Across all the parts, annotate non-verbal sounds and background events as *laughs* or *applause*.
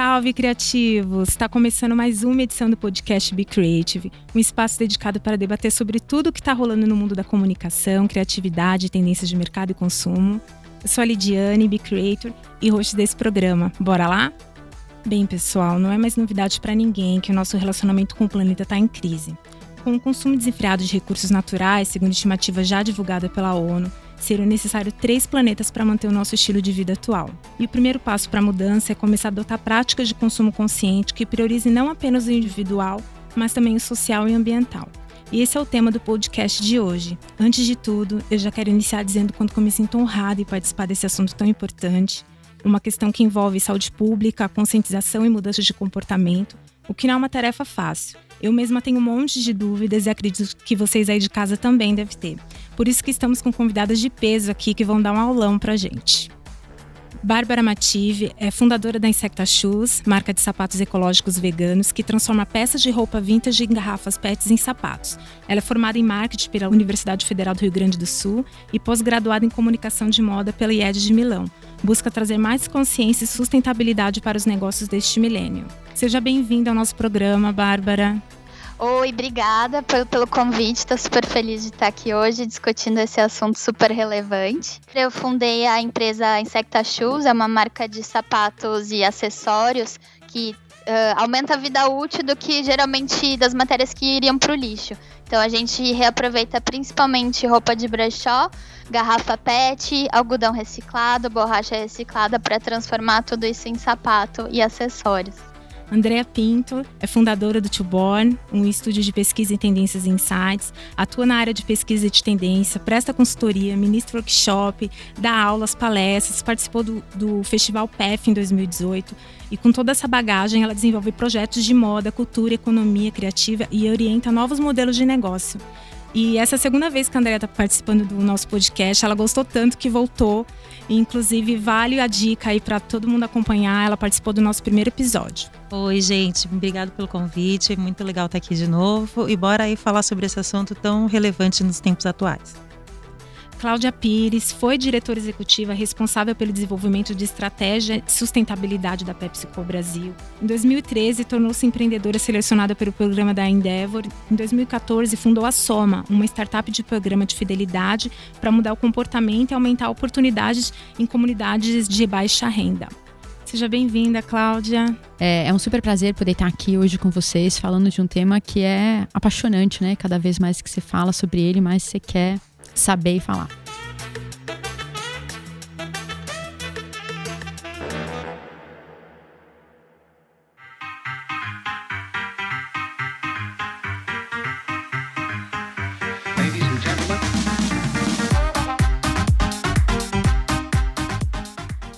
salve criativos! Está começando mais uma edição do podcast Be Creative, um espaço dedicado para debater sobre tudo o que está rolando no mundo da comunicação, criatividade, tendências de mercado e consumo. Eu sou a Lidiane, Be Creator e host desse programa. Bora lá? Bem, pessoal, não é mais novidade para ninguém que o nosso relacionamento com o planeta está em crise. Com o consumo desenfreado de recursos naturais, segundo estimativa já divulgada pela ONU, seriam necessários três planetas para manter o nosso estilo de vida atual. E o primeiro passo para a mudança é começar a adotar práticas de consumo consciente que priorizem não apenas o individual, mas também o social e ambiental. E esse é o tema do podcast de hoje. Antes de tudo, eu já quero iniciar dizendo quanto eu me sinto honrada em participar desse assunto tão importante, uma questão que envolve saúde pública, conscientização e mudança de comportamento, o que não é uma tarefa fácil. Eu mesma tenho um monte de dúvidas e acredito que vocês aí de casa também devem ter. Por isso que estamos com convidadas de peso aqui que vão dar um aulão pra gente. Bárbara Mative é fundadora da Insecta Shoes, marca de sapatos ecológicos veganos que transforma peças de roupa vintage em garrafas PETs em sapatos. Ela é formada em marketing pela Universidade Federal do Rio Grande do Sul e pós-graduada em comunicação de moda pela IED de Milão. Busca trazer mais consciência e sustentabilidade para os negócios deste milênio. Seja bem-vinda ao nosso programa, Bárbara. Oi, obrigada pelo, convite. Estou super feliz de estar aqui hoje discutindo esse assunto super relevante. Eu fundei a empresa Insecta Shoes, é uma marca de sapatos e acessórios que uh, aumenta a vida útil do que geralmente das matérias que iriam para o lixo. Então a gente reaproveita principalmente roupa de brechó, garrafa PET, algodão reciclado, borracha reciclada para transformar tudo isso em sapato e acessórios. Andrea Pinto é fundadora do Tuborn, um estúdio de pesquisa em tendências e insights, atua na área de pesquisa de tendência, presta consultoria, ministra workshop, dá aulas, palestras, participou do, do Festival PEF em 2018 e com toda essa bagagem ela desenvolve projetos de moda, cultura, economia criativa e orienta novos modelos de negócio. E essa é a segunda vez que a Andrea está participando do nosso podcast. Ela gostou tanto que voltou. Inclusive, vale a dica aí para todo mundo acompanhar. Ela participou do nosso primeiro episódio. Oi, gente. Obrigado pelo convite. Muito legal estar aqui de novo. E bora aí falar sobre esse assunto tão relevante nos tempos atuais. Cláudia Pires foi diretora executiva responsável pelo desenvolvimento de estratégia de sustentabilidade da PepsiCo Brasil. Em 2013, tornou-se empreendedora selecionada pelo programa da Endeavor. Em 2014, fundou a Soma, uma startup de programa de fidelidade para mudar o comportamento e aumentar oportunidades em comunidades de baixa renda. Seja bem-vinda, Cláudia. É, é, um super prazer poder estar aqui hoje com vocês, falando de um tema que é apaixonante, né? Cada vez mais que você fala sobre ele, mais você quer saber e falar.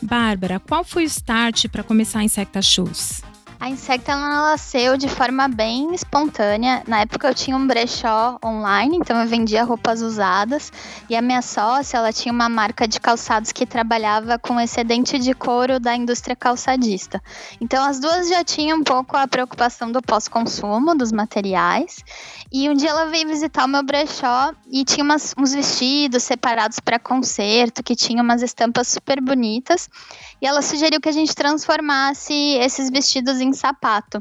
Bárbara, qual foi o start para começar a Insecta Shoes? A Insecta ela nasceu de forma bem espontânea. Na época eu tinha um brechó online, então eu vendia roupas usadas. E a minha sócia, ela tinha uma marca de calçados que trabalhava com excedente de couro da indústria calçadista. Então as duas já tinham um pouco a preocupação do pós-consumo dos materiais. E um dia ela veio visitar o meu brechó e tinha umas, uns vestidos separados para concerto, que tinham umas estampas super bonitas. E ela sugeriu que a gente transformasse esses vestidos em sapato.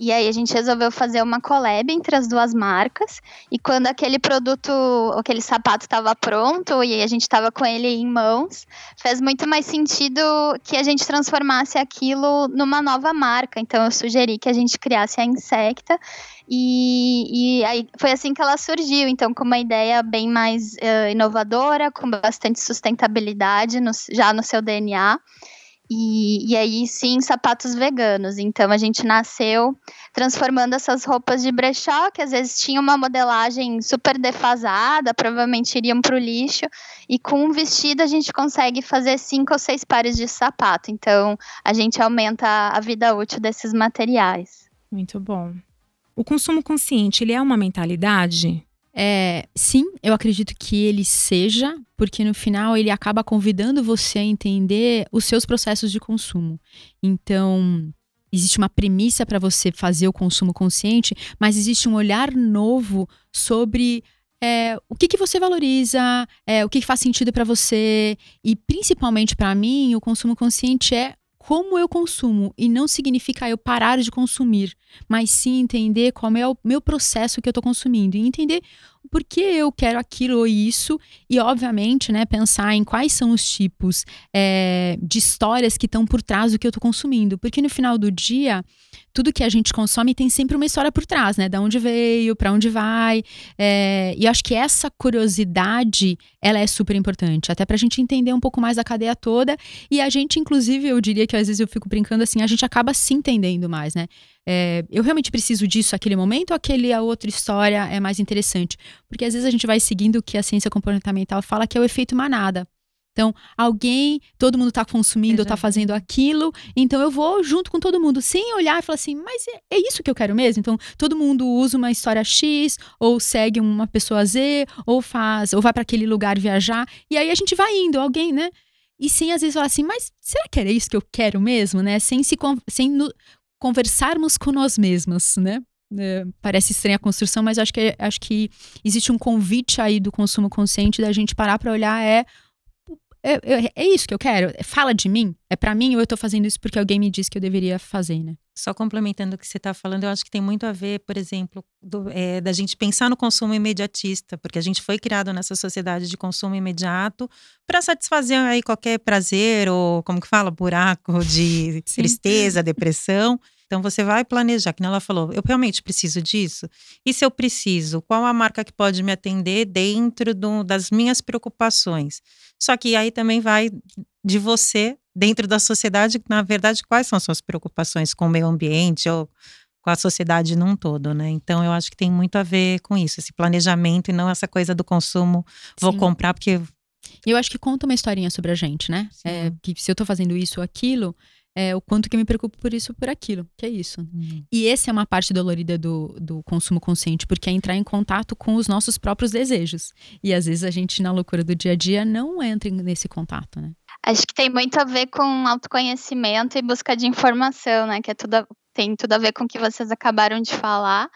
E aí a gente resolveu fazer uma collab entre as duas marcas. E quando aquele produto, aquele sapato estava pronto e a gente estava com ele em mãos, fez muito mais sentido que a gente transformasse aquilo numa nova marca. Então eu sugeri que a gente criasse a Insecta. E, e aí foi assim que ela surgiu. Então, com uma ideia bem mais uh, inovadora, com bastante sustentabilidade no, já no seu DNA. E, e aí sim, sapatos veganos. Então a gente nasceu transformando essas roupas de brechó, que às vezes tinham uma modelagem super defasada, provavelmente iriam para o lixo, e com um vestido a gente consegue fazer cinco ou seis pares de sapato. Então a gente aumenta a vida útil desses materiais. Muito bom. O consumo consciente, ele é uma mentalidade? É, sim, eu acredito que ele seja, porque no final ele acaba convidando você a entender os seus processos de consumo. Então, existe uma premissa para você fazer o consumo consciente, mas existe um olhar novo sobre é, o que, que você valoriza, é, o que, que faz sentido para você. E principalmente para mim, o consumo consciente é como eu consumo. E não significa eu parar de consumir, mas sim entender qual é o meu processo que eu estou consumindo. E entender por que eu quero aquilo ou isso, e obviamente, né, pensar em quais são os tipos é, de histórias que estão por trás do que eu estou consumindo. Porque no final do dia, tudo que a gente consome tem sempre uma história por trás, né? Da onde veio, para onde vai. É, e acho que essa curiosidade, ela é super importante, até para a gente entender um pouco mais a cadeia toda. E a gente, inclusive, eu diria que às vezes eu fico brincando assim, a gente acaba se entendendo mais, né? É, eu realmente preciso disso naquele momento ou aquele a outra história é mais interessante? Porque às vezes a gente vai seguindo o que a ciência comportamental fala que é o efeito manada. Então, alguém, todo mundo está consumindo, está fazendo aquilo, então eu vou junto com todo mundo, sem olhar e falar assim, mas é, é, isso que eu quero mesmo? Então, todo mundo usa uma história X, ou segue uma pessoa Z, ou faz, ou vai para aquele lugar viajar, e aí a gente vai indo, alguém, né? E sem às vezes falar assim, mas será que era isso que eu quero mesmo, né? Sem se sem no, conversarmos com nós mesmas, né? É, parece estranha a construção, mas acho que, acho que existe um convite aí do consumo consciente da gente parar para olhar é, é, é, é, isso que eu quero. Fala de mim. É para mim ou eu tô fazendo isso porque alguém me disse que eu deveria fazer, né? Só complementando o que você está falando, eu acho que tem muito a ver, por exemplo, do, é, da gente pensar no consumo imediatista, porque a gente foi criado nessa sociedade de consumo imediato para satisfazer aí qualquer prazer ou, como que fala, buraco de tristeza, depressão. Então você vai planejar, que ela falou, eu realmente preciso disso? E se eu preciso, qual a marca que pode me atender dentro do, das minhas preocupações? Só que aí também vai de você, dentro da sociedade, na verdade, quais são suas preocupações com o meio ambiente ou com a sociedade num todo, né? Então eu acho que tem muito a ver com isso, esse planejamento e não essa coisa do consumo, vou Sim. comprar porque eu acho que conta uma historinha sobre a gente, né? É, que se eu tô fazendo isso ou aquilo, é, o quanto que eu me preocupo por isso ou por aquilo, que é isso. Uhum. E essa é uma parte dolorida do, do consumo consciente, porque é entrar em contato com os nossos próprios desejos. E às vezes a gente, na loucura do dia a dia, não entra nesse contato, né? Acho que tem muito a ver com autoconhecimento e busca de informação, né? Que é tudo, tem tudo a ver com o que vocês acabaram de falar.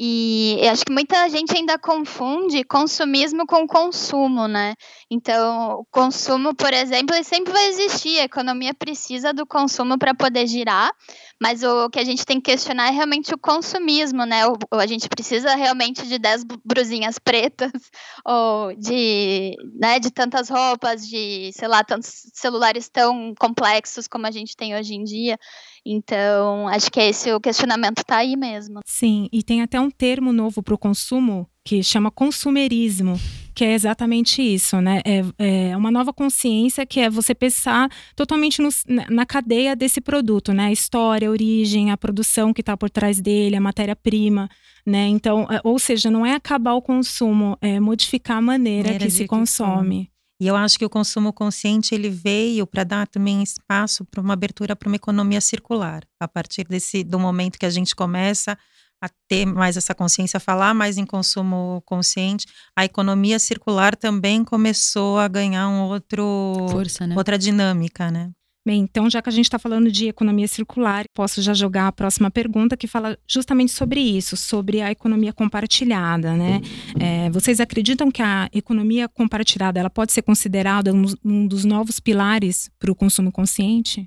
E acho que muita gente ainda confunde consumismo com consumo, né? Então, o consumo, por exemplo, sempre vai existir. A economia precisa do consumo para poder girar, mas o que a gente tem que questionar é realmente o consumismo, né? O, a gente precisa realmente de 10 brusinhas pretas, *laughs* ou de, né, de tantas roupas, de, sei lá, tantos celulares tão complexos como a gente tem hoje em dia. Então, acho que esse o questionamento está aí mesmo. Sim, e tem até um termo novo para o consumo que chama consumerismo, que é exatamente isso, né? É, é, uma nova consciência que é você pensar totalmente no, na cadeia desse produto, né? A história, a origem, a produção que está por trás dele, a matéria-prima, né? Então, é, ou seja, não é acabar o consumo, é modificar a maneira, maneira que se consome. E eu acho que o consumo consciente ele veio para dar também espaço para uma abertura para uma economia circular. A partir desse do momento que a gente começa a ter mais essa consciência, a falar mais em consumo consciente, a economia circular também começou a ganhar um outro Força, né? outra dinâmica, né? Bem, então, já que a gente está falando de economia circular, posso já jogar a próxima pergunta que fala justamente sobre isso, sobre a economia compartilhada, né? É, vocês acreditam que a economia compartilhada ela pode ser considerada um, um dos novos pilares para o consumo consciente?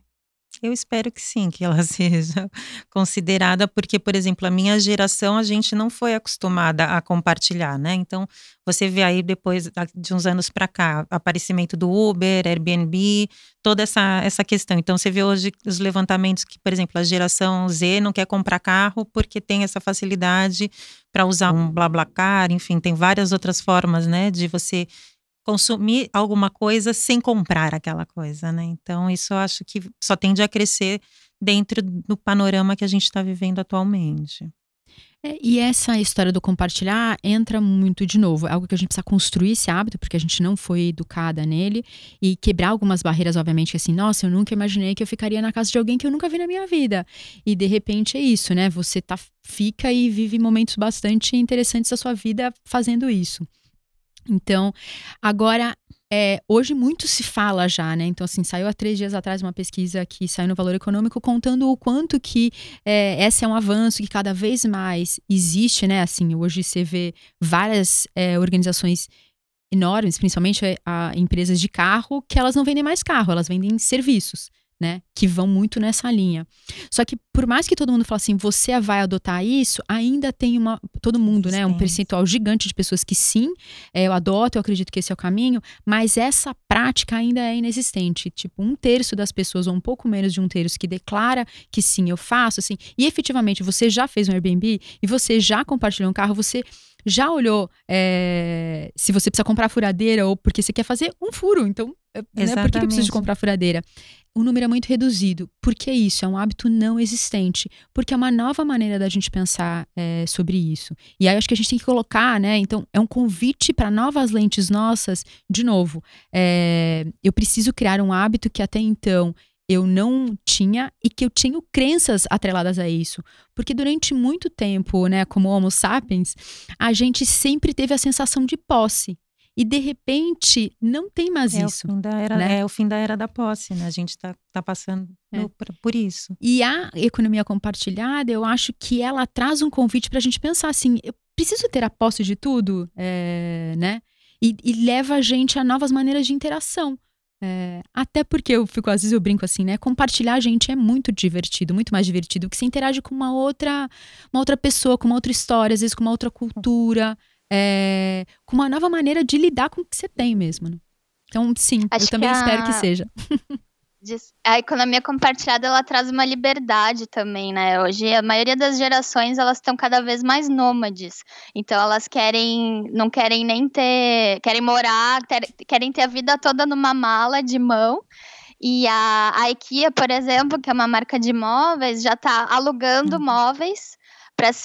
Eu espero que sim, que ela *laughs* seja considerada, porque, por exemplo, a minha geração, a gente não foi acostumada a compartilhar, né? Então, você vê aí depois de uns anos para cá, aparecimento do Uber, Airbnb, toda essa, essa questão. Então, você vê hoje os levantamentos que, por exemplo, a geração Z não quer comprar carro porque tem essa facilidade para usar um BlaBlaCar, enfim, tem várias outras formas, né, de você consumir alguma coisa sem comprar aquela coisa, né? Então, isso eu acho que só tende a crescer dentro do panorama que a gente está vivendo atualmente. É, e essa história do compartilhar entra muito de novo. É algo que a gente precisa construir esse hábito, porque a gente não foi educada nele. E quebrar algumas barreiras, obviamente, assim, nossa, eu nunca imaginei que eu ficaria na casa de alguém que eu nunca vi na minha vida. E de repente é isso, né? Você tá, fica e vive momentos bastante interessantes da sua vida fazendo isso. Então, agora, é, hoje muito se fala já, né? Então, assim, saiu há três dias atrás uma pesquisa que saiu no Valor Econômico contando o quanto que é, esse é um avanço que cada vez mais existe, né? Assim, hoje você vê várias é, organizações enormes, principalmente é, a, empresas de carro, que elas não vendem mais carro, elas vendem serviços. Né? Que vão muito nessa linha. Só que por mais que todo mundo fale assim, você vai adotar isso, ainda tem uma todo mundo, né? Um percentual gigante de pessoas que sim, é, eu adoto, eu acredito que esse é o caminho, mas essa prática ainda é inexistente. Tipo, um terço das pessoas, ou um pouco menos de um terço, que declara que sim, eu faço, assim, e efetivamente você já fez um Airbnb e você já compartilhou um carro, você já olhou é, se você precisa comprar furadeira ou porque você quer fazer um furo. Então, né, por que eu preciso de comprar furadeira? O número é muito reduzido. Por que isso? É um hábito não existente. Porque é uma nova maneira da gente pensar é, sobre isso. E aí acho que a gente tem que colocar, né? Então, é um convite para novas lentes nossas. De novo, é, eu preciso criar um hábito que até então eu não tinha e que eu tinha crenças atreladas a isso. Porque durante muito tempo, né, como Homo sapiens, a gente sempre teve a sensação de posse. E de repente não tem mais é isso. O fim da era, né? É o fim da era da posse, né? A gente está tá passando é. por, por, isso. E a economia compartilhada, eu acho que ela traz um convite para a gente pensar assim: eu preciso ter a posse de tudo, é, né? E, e leva a gente a novas maneiras de interação. É, até porque eu fico, às vezes eu brinco assim, né? Compartilhar gente é muito divertido, muito mais divertido que você interage com uma outra, uma outra pessoa, com uma outra história, às vezes com uma outra cultura, é, com uma nova maneira de lidar com o que você tem mesmo. Né? Então, sim, Acho eu também a... espero que seja. *laughs* a economia compartilhada ela traz uma liberdade também, né? Hoje a maioria das gerações elas estão cada vez mais nômades. Então elas querem, não querem nem ter, querem morar, ter, querem ter a vida toda numa mala de mão. E a, a IKEA, por exemplo, que é uma marca de móveis, já está alugando uhum. móveis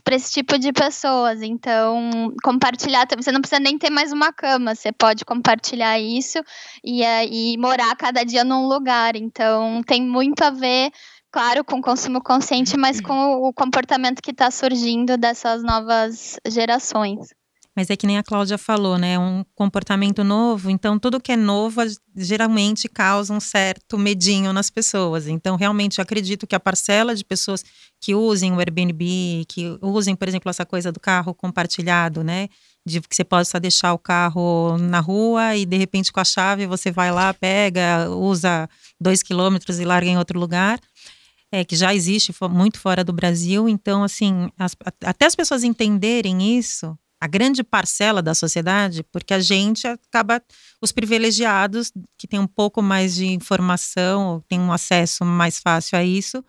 para esse tipo de pessoas. Então, compartilhar, você não precisa nem ter mais uma cama, você pode compartilhar isso e, e morar cada dia num lugar. Então, tem muito a ver claro, com o consumo consciente, mas com o comportamento que está surgindo dessas novas gerações. Mas é que nem a Cláudia falou, né? Um comportamento novo, então tudo que é novo geralmente causa um certo medinho nas pessoas. Então, realmente, eu acredito que a parcela de pessoas que usem o Airbnb, que usem, por exemplo, essa coisa do carro compartilhado, né? De que você possa deixar o carro na rua e de repente com a chave você vai lá, pega, usa dois quilômetros e larga em outro lugar. É, que já existe muito fora do Brasil. Então, assim, as, até as pessoas entenderem isso, a grande parcela da sociedade, porque a gente acaba, os privilegiados, que têm um pouco mais de informação, têm um acesso mais fácil a isso,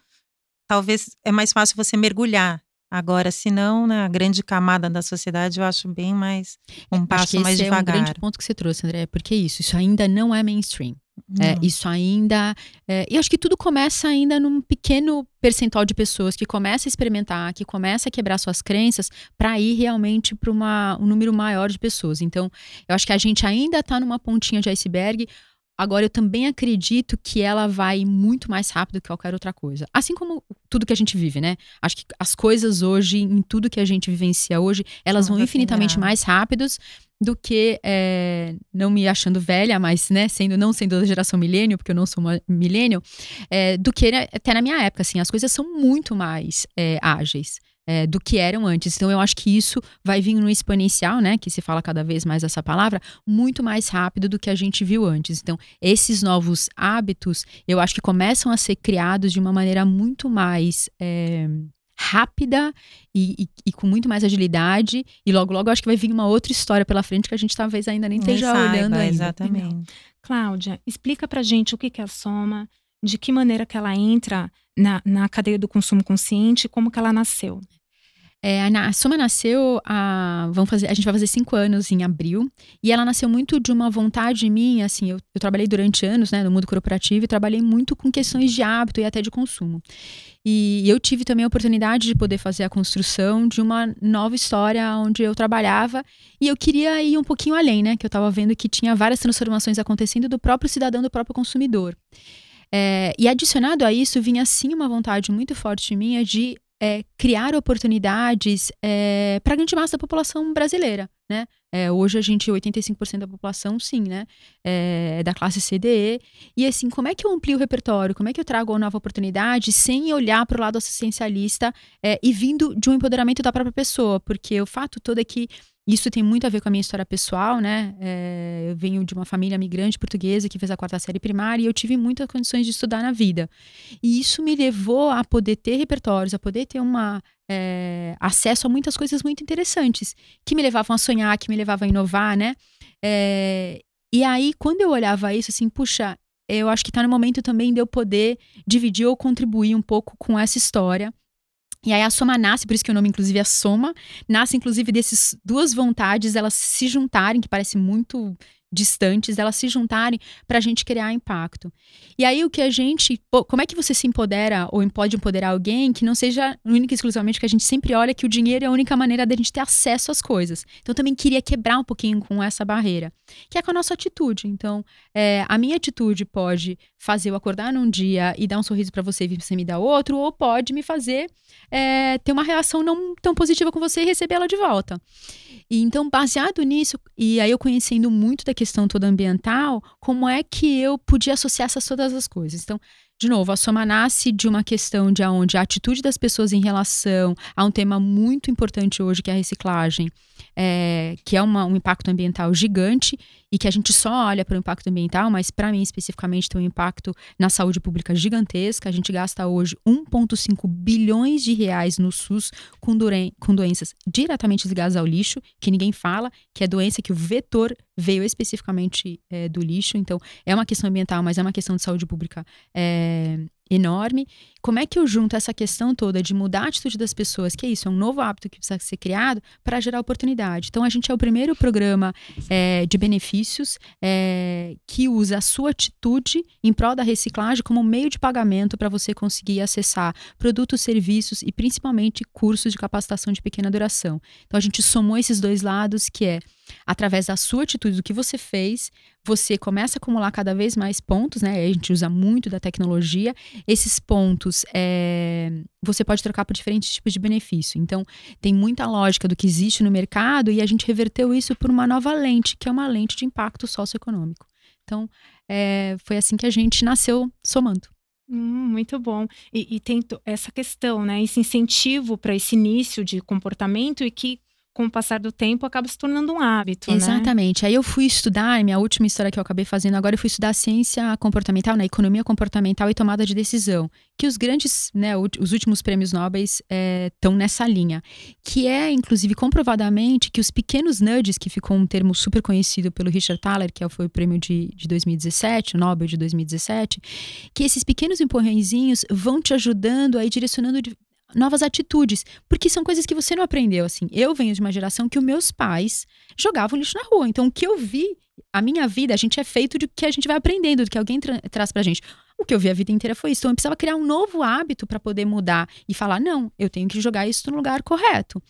talvez é mais fácil você mergulhar. Agora, se não, né, a grande camada da sociedade, eu acho bem mais um passo mais devagar. Esse é um grande ponto que você trouxe, André, porque é isso, isso ainda não é mainstream. É, isso ainda. É, e acho que tudo começa ainda num pequeno percentual de pessoas que começa a experimentar, que começa a quebrar suas crenças, para ir realmente para um número maior de pessoas. Então, eu acho que a gente ainda está numa pontinha de iceberg. Agora, eu também acredito que ela vai muito mais rápido que qualquer outra coisa. Assim como tudo que a gente vive, né? Acho que as coisas hoje, em tudo que a gente vivencia hoje, elas vão infinitamente mais rápidos do que é, não me achando velha, mas né, sendo não sendo da geração milênio, porque eu não sou uma milênio, é, do que até na minha época, assim, as coisas são muito mais é, ágeis. É, do que eram antes. Então, eu acho que isso vai vir no exponencial, né? Que se fala cada vez mais essa palavra, muito mais rápido do que a gente viu antes. Então, esses novos hábitos, eu acho que começam a ser criados de uma maneira muito mais é, rápida e, e, e, com muito mais agilidade. E logo, logo, acho que vai vir uma outra história pela frente que a gente talvez ainda nem esteja saiba, olhando ainda. Exatamente. Cláudia, explica pra gente o que é a soma, de que maneira que ela entra na, na cadeia do consumo consciente, como que ela nasceu. É, a Soma nasceu, a, vamos fazer, a gente vai fazer cinco anos em abril, e ela nasceu muito de uma vontade minha, assim, eu, eu trabalhei durante anos, né, no mundo corporativo, e trabalhei muito com questões de hábito e até de consumo. E eu tive também a oportunidade de poder fazer a construção de uma nova história onde eu trabalhava, e eu queria ir um pouquinho além, né, que eu estava vendo que tinha várias transformações acontecendo do próprio cidadão, do próprio consumidor. É, e adicionado a isso, vinha sim uma vontade muito forte minha de é, criar oportunidades é, para a grande massa da população brasileira, né? É, hoje a gente, 85% da população, sim, né? É da classe CDE. E assim, como é que eu amplio o repertório? Como é que eu trago uma nova oportunidade sem olhar para o lado assistencialista é, e vindo de um empoderamento da própria pessoa? Porque o fato todo é que isso tem muito a ver com a minha história pessoal, né? É, eu venho de uma família migrante portuguesa que fez a quarta série primária e eu tive muitas condições de estudar na vida. E isso me levou a poder ter repertórios, a poder ter uma é, acesso a muitas coisas muito interessantes que me levavam a sonhar, que me levavam a inovar, né? É, e aí, quando eu olhava isso, assim, puxa, eu acho que está no momento também de eu poder dividir ou contribuir um pouco com essa história. E aí a soma nasce, por isso que o nome inclusive é soma, nasce inclusive dessas duas vontades, elas se juntarem, que parece muito distantes, elas se juntarem para a gente criar impacto. E aí o que a gente, como é que você se empodera ou pode empoderar alguém que não seja única e exclusivamente que a gente sempre olha que o dinheiro é a única maneira da gente ter acesso às coisas. Então também queria quebrar um pouquinho com essa barreira, que é com a nossa atitude. Então é, a minha atitude pode fazer eu acordar num dia e dar um sorriso para você e você me dar outro, ou pode me fazer é, ter uma reação não tão positiva com você e receber ela de volta. E então, baseado nisso, e aí eu conhecendo muito da questão toda ambiental, como é que eu podia associar essas todas as coisas? Então, de novo, a soma nasce de uma questão de onde a atitude das pessoas em relação a um tema muito importante hoje, que é a reciclagem, é, que é uma, um impacto ambiental gigante e que a gente só olha para o impacto ambiental, mas para mim especificamente tem um impacto na saúde pública gigantesca. A gente gasta hoje 1,5 bilhões de reais no SUS com, com doenças diretamente ligadas ao lixo, que ninguém fala, que é doença que o vetor veio especificamente é, do lixo. Então, é uma questão ambiental, mas é uma questão de saúde pública é, enorme. Como é que eu junto essa questão toda de mudar a atitude das pessoas, que é isso, é um novo hábito que precisa ser criado para gerar oportunidade. Então, a gente é o primeiro programa é, de benefícios é, que usa a sua atitude em prol da reciclagem como meio de pagamento para você conseguir acessar produtos, serviços e principalmente cursos de capacitação de pequena duração. Então, a gente somou esses dois lados, que é através da sua atitude, do que você fez, você começa a acumular cada vez mais pontos, né? A gente usa muito da tecnologia. Esses pontos é, você pode trocar por diferentes tipos de benefício. Então, tem muita lógica do que existe no mercado e a gente reverteu isso por uma nova lente, que é uma lente de impacto socioeconômico. Então, é, foi assim que a gente nasceu somando. Hum, muito bom. E, e tem essa questão, né? Esse incentivo para esse início de comportamento e que com o passar do tempo, acaba se tornando um hábito. Né? Exatamente. Né? Aí eu fui estudar, minha última história que eu acabei fazendo agora, eu fui estudar ciência comportamental, na né, economia comportamental e tomada de decisão. Que os grandes, né, os últimos prêmios Nobel estão é, nessa linha. Que é, inclusive, comprovadamente que os pequenos nudges, que ficou um termo super conhecido pelo Richard Thaler, que foi o prêmio de, de 2017, o Nobel de 2017, que esses pequenos empurrãozinhos vão te ajudando aí direcionando novas atitudes, porque são coisas que você não aprendeu assim. Eu venho de uma geração que os meus pais jogavam lixo na rua. Então o que eu vi, a minha vida, a gente é feito de que a gente vai aprendendo, do que alguém tra traz pra gente. O que eu vi a vida inteira foi isso. Então eu precisava criar um novo hábito para poder mudar e falar: não, eu tenho que jogar isso no lugar correto.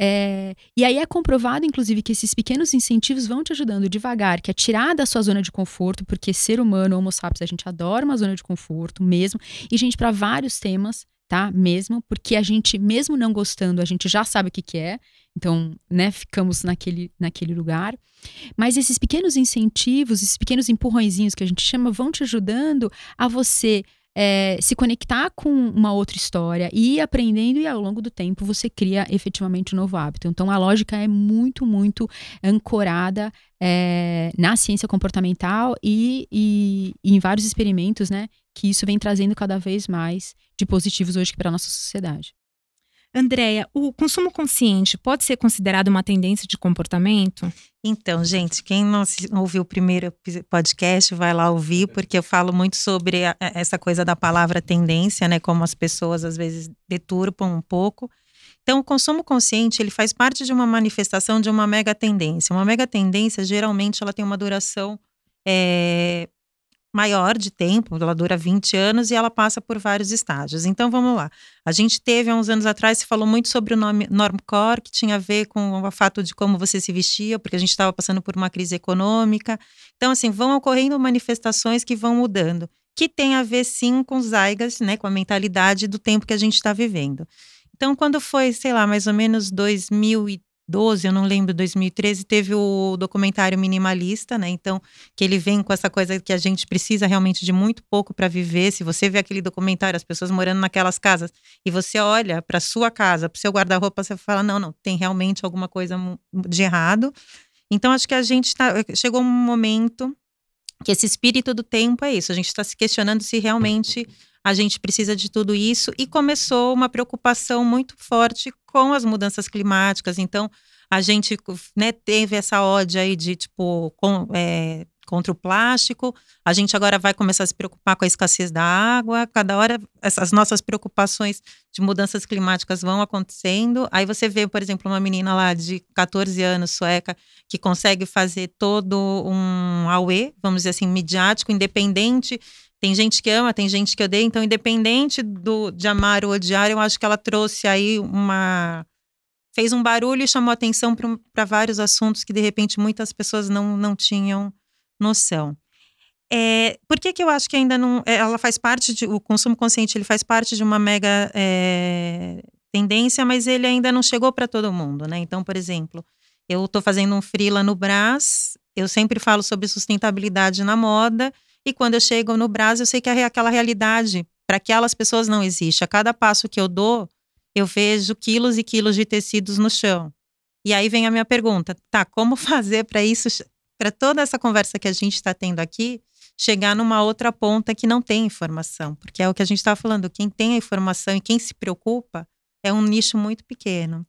É, e aí é comprovado, inclusive, que esses pequenos incentivos vão te ajudando devagar, que é tirar da sua zona de conforto, porque ser humano, homo sapiens, a gente adora uma zona de conforto mesmo. E, gente, para vários temas, tá? Mesmo, porque a gente, mesmo não gostando, a gente já sabe o que, que é. Então, né, ficamos naquele, naquele lugar. Mas esses pequenos incentivos, esses pequenos empurrõezinhos que a gente chama, vão te ajudando a você é, se conectar com uma outra história e ir aprendendo, e ao longo do tempo você cria efetivamente um novo hábito. Então a lógica é muito, muito ancorada é, na ciência comportamental e, e, e, em vários experimentos, né? Que isso vem trazendo cada vez mais de positivos hoje para a nossa sociedade. Andréia, o consumo consciente pode ser considerado uma tendência de comportamento? Então, gente, quem não ouviu o primeiro podcast, vai lá ouvir, porque eu falo muito sobre a, essa coisa da palavra tendência, né? Como as pessoas às vezes deturpam um pouco. Então, o consumo consciente, ele faz parte de uma manifestação de uma mega tendência. Uma mega tendência, geralmente, ela tem uma duração é, maior de tempo, ela dura 20 anos e ela passa por vários estágios. Então vamos lá. A gente teve há uns anos atrás, se falou muito sobre o nome normcore, que tinha a ver com o fato de como você se vestia, porque a gente estava passando por uma crise econômica. Então, assim, vão ocorrendo manifestações que vão mudando, que tem a ver sim com os Zygas, né, com a mentalidade do tempo que a gente está vivendo. Então, quando foi, sei lá, mais ou menos 2000 2012, eu não lembro, 2013, teve o documentário Minimalista, né? Então, que ele vem com essa coisa que a gente precisa realmente de muito pouco para viver. Se você vê aquele documentário, as pessoas morando naquelas casas, e você olha para sua casa, para seu guarda-roupa, você fala: não, não, tem realmente alguma coisa de errado. Então, acho que a gente tá, chegou um momento que esse espírito do tempo é isso. A gente está se questionando se realmente a gente precisa de tudo isso e começou uma preocupação muito forte com as mudanças climáticas. Então, a gente né, teve essa ódio aí de tipo com, é, contra o plástico. A gente agora vai começar a se preocupar com a escassez da água. Cada hora essas nossas preocupações de mudanças climáticas vão acontecendo. Aí você vê, por exemplo, uma menina lá de 14 anos, sueca, que consegue fazer todo um AUE, vamos dizer assim, midiático, independente tem gente que ama, tem gente que odeia, então, independente do, de amar ou odiar, eu acho que ela trouxe aí uma. fez um barulho e chamou atenção para vários assuntos que, de repente, muitas pessoas não, não tinham noção. É, por que, que eu acho que ainda não. É, ela faz parte de. O consumo consciente ele faz parte de uma mega é, tendência, mas ele ainda não chegou para todo mundo, né? Então, por exemplo, eu estou fazendo um freela no Brás, eu sempre falo sobre sustentabilidade na moda. E quando eu chego no Brasil, eu sei que aquela realidade para aquelas pessoas não existe. A cada passo que eu dou, eu vejo quilos e quilos de tecidos no chão. E aí vem a minha pergunta: tá, como *laughs* fazer para isso, para toda essa conversa que a gente está tendo aqui, chegar numa outra ponta que não tem informação? Porque é o que a gente estava falando: quem tem a informação e quem se preocupa é um nicho muito pequeno.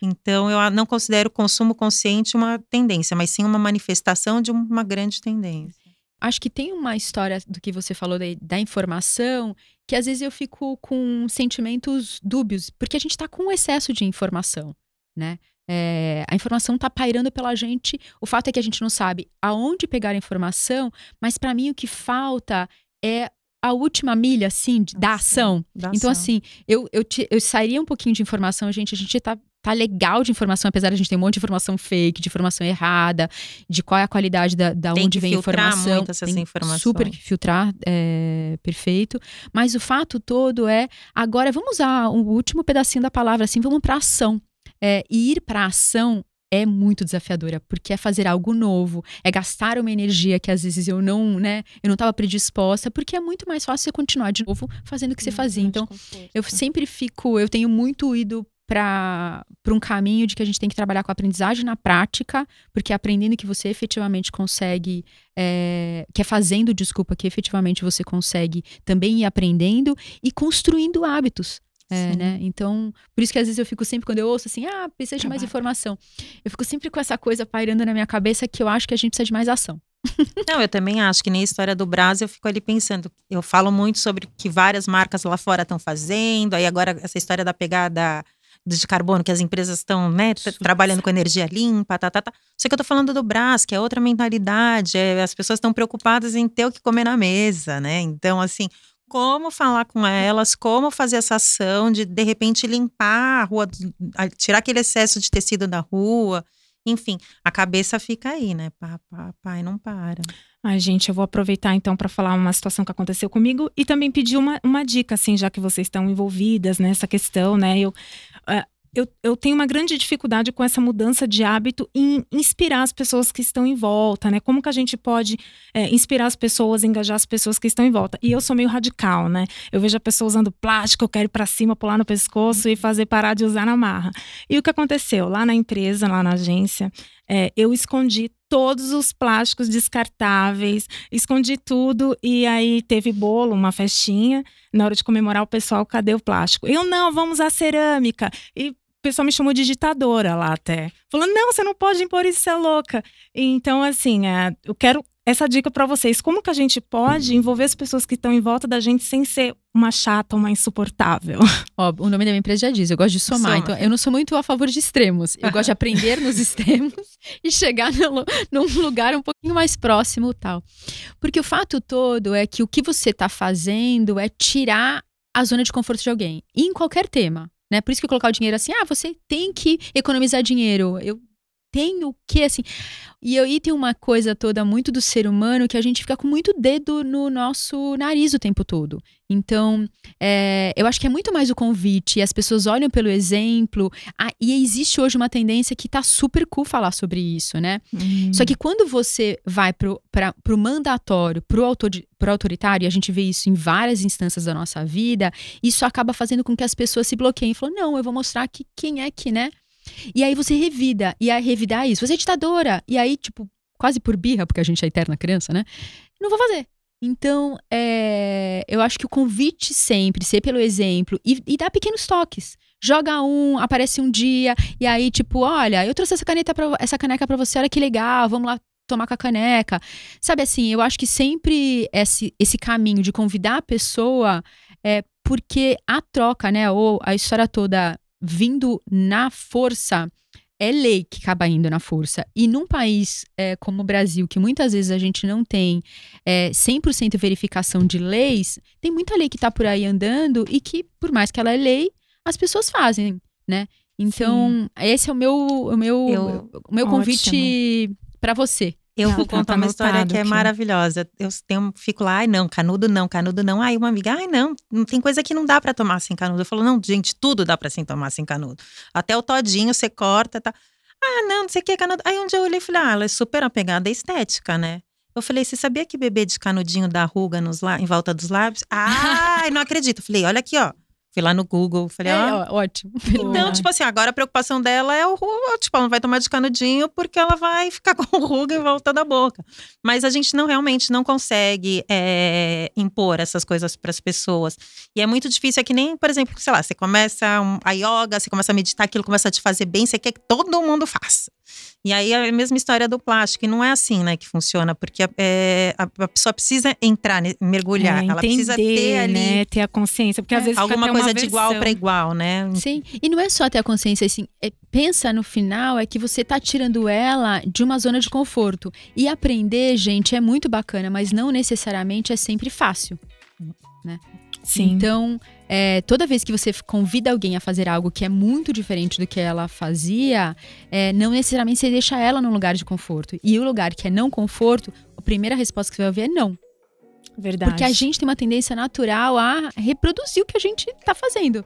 Então, eu não considero o consumo consciente uma tendência, mas sim uma manifestação de uma grande tendência. Acho que tem uma história do que você falou da, da, informação que às vezes eu fico com sentimentos dúbios, porque a gente está com excesso de informação, né? É, a informação está pairando pela gente. O fato é que a gente não sabe aonde pegar a informação, mas para mim o que falta é a última milha, assim, de, da ação. Da então, ação. assim, eu, eu, te, eu sairia um pouquinho de informação, gente. A gente tá tá legal de informação, apesar de a gente ter um monte de informação fake, de informação errada, de qual é a qualidade da, da Tem onde vem a informação. Muito essas Tem informações. super filtrar, é, perfeito. Mas o fato todo é, agora vamos usar o último pedacinho da palavra, assim, vamos para ação. É, e ir para ação é muito desafiadora, porque é fazer algo novo, é gastar uma energia que às vezes eu não, né, eu não estava predisposta, porque é muito mais fácil você continuar de novo fazendo o que você fazia. Então, eu sempre fico, eu tenho muito ido para um caminho de que a gente tem que trabalhar com a aprendizagem na prática, porque é aprendendo que você efetivamente consegue, é, que é fazendo, desculpa, que efetivamente você consegue também ir aprendendo e construindo hábitos. É, né? Então, por isso que às vezes eu fico sempre, quando eu ouço assim, ah, precisa de mais informação. Eu fico sempre com essa coisa pairando na minha cabeça que eu acho que a gente precisa de mais ação. Não, eu também acho que nem a história do Brasil, eu fico ali pensando. Eu falo muito sobre o que várias marcas lá fora estão fazendo, aí agora essa história da pegada de carbono que as empresas estão né, trabalhando com energia limpa, tá, tá, tá. Só que eu tô falando do Brás, que é outra mentalidade, é, as pessoas estão preocupadas em ter o que comer na mesa, né? Então, assim, como falar com elas, como fazer essa ação de, de repente, limpar a rua, tirar aquele excesso de tecido da rua, enfim, a cabeça fica aí, né? Papai não para. Ai, gente, eu vou aproveitar então para falar uma situação que aconteceu comigo e também pedir uma, uma dica, assim, já que vocês estão envolvidas nessa questão, né? Eu, uh, eu, eu tenho uma grande dificuldade com essa mudança de hábito em inspirar as pessoas que estão em volta, né? Como que a gente pode é, inspirar as pessoas, engajar as pessoas que estão em volta? E eu sou meio radical, né? Eu vejo a pessoa usando plástico, eu quero ir para cima, pular no pescoço e fazer parar de usar na marra. E o que aconteceu? Lá na empresa, lá na agência, é, eu escondi todos os plásticos descartáveis, escondi tudo e aí teve bolo, uma festinha. Na hora de comemorar, o pessoal, cadê o plástico? Eu não, vamos à cerâmica. E o pessoal me chamou de ditadora lá até. Falou, não, você não pode impor isso, você é louca. Então, assim, é, eu quero essa dica para vocês. Como que a gente pode envolver as pessoas que estão em volta da gente sem ser uma chata, uma insuportável? *laughs* Ó, o nome da minha empresa já diz, eu gosto de somar. Soma. Então, eu não sou muito a favor de extremos. Eu gosto de aprender nos *laughs* extremos e chegar no, num lugar um pouquinho mais próximo tal. Porque o fato todo é que o que você está fazendo é tirar a zona de conforto de alguém. Em qualquer tema. Né? Por isso que colocar o dinheiro assim, ah, você tem que economizar dinheiro. Eu tem o que, assim. E aí tem uma coisa toda muito do ser humano que a gente fica com muito dedo no nosso nariz o tempo todo. Então, é, eu acho que é muito mais o convite, e as pessoas olham pelo exemplo, ah, e existe hoje uma tendência que tá super cool falar sobre isso, né? Hum. Só que quando você vai pro, pra, pro mandatório, pro, autor, pro autoritário, e a gente vê isso em várias instâncias da nossa vida, isso acaba fazendo com que as pessoas se bloqueiem e falam, não, eu vou mostrar que quem é que, né? E aí você revida, e aí revidar isso, você é ditadora, e aí, tipo, quase por birra, porque a gente é eterna criança, né? Não vou fazer. Então, é, eu acho que o convite sempre, ser pelo exemplo e, e dar pequenos toques. Joga um, aparece um dia, e aí, tipo, olha, eu trouxe essa caneta pra, essa caneca para você, olha que legal, vamos lá tomar com a caneca. Sabe assim, eu acho que sempre esse, esse caminho de convidar a pessoa é porque a troca, né, ou a história toda vindo na força, é lei que acaba indo na força. E num país é, como o Brasil, que muitas vezes a gente não tem é, 100% verificação de leis, tem muita lei que está por aí andando e que, por mais que ela é lei, as pessoas fazem, né? Então, Sim. esse é o meu, o meu, eu, o meu convite para você. Eu vou contar uma história que é aqui. maravilhosa. Eu tenho, fico lá, ai não, canudo não, canudo não. Aí uma amiga, ai não, não tem coisa que não dá para tomar sem canudo. Eu falo, não, gente, tudo dá para sem tomar sem canudo. Até o todinho você corta, tá. Ah, não, não sei o que, canudo. Aí um dia eu olhei e falei, ah, ela é super apegada à estética, né? Eu falei, você sabia que bebê de canudinho dá ruga nos em volta dos lábios? Ah, não acredito. Eu falei, olha aqui, ó. Fui lá no Google, falei, é, ó. ótimo. *laughs* Então, tipo assim, agora a preocupação dela é o tipo, ela não vai tomar de canudinho porque ela vai *laughs* ficar com ruga em volta da boca. Mas a gente não realmente não consegue é, impor essas coisas para as pessoas. E é muito difícil, é que nem, por exemplo, sei lá, você começa a yoga, você começa a meditar, aquilo começa a te fazer bem, você quer que todo mundo faça. E aí é a mesma história do plástico, e não é assim, né, que funciona, porque é, a, a, pessoa precisa entrar, mergulhar, é, ela precisa ter ali, né, ter a consciência, porque às é, vezes alguma coisa de igual para igual, né? Sim, e não é só ter a consciência, assim, é, pensa no final é que você tá tirando ela de uma zona de conforto. E aprender, gente, é muito bacana, mas não necessariamente é sempre fácil, né? Sim. Então, é, toda vez que você convida alguém a fazer algo que é muito diferente do que ela fazia, é, não necessariamente você deixa ela num lugar de conforto. E o lugar que é não conforto, a primeira resposta que você vai ouvir é não. Verdade. Porque a gente tem uma tendência natural a reproduzir o que a gente está fazendo.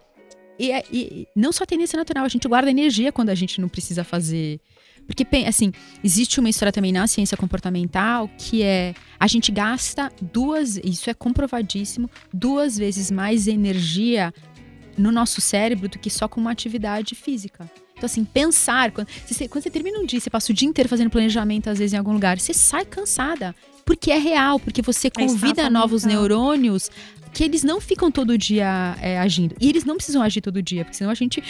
E, é, e, não só tendência natural, a gente guarda energia quando a gente não precisa fazer porque, assim, existe uma história também na ciência comportamental que é a gente gasta duas, isso é comprovadíssimo, duas vezes mais energia no nosso cérebro do que só com uma atividade física. Então, assim, pensar. Quando você, quando você termina um dia, você passa o dia inteiro fazendo planejamento, às vezes, em algum lugar, você sai cansada. Porque é real, porque você convida novos neurônios que eles não ficam todo dia é, agindo. E eles não precisam agir todo dia, porque senão a gente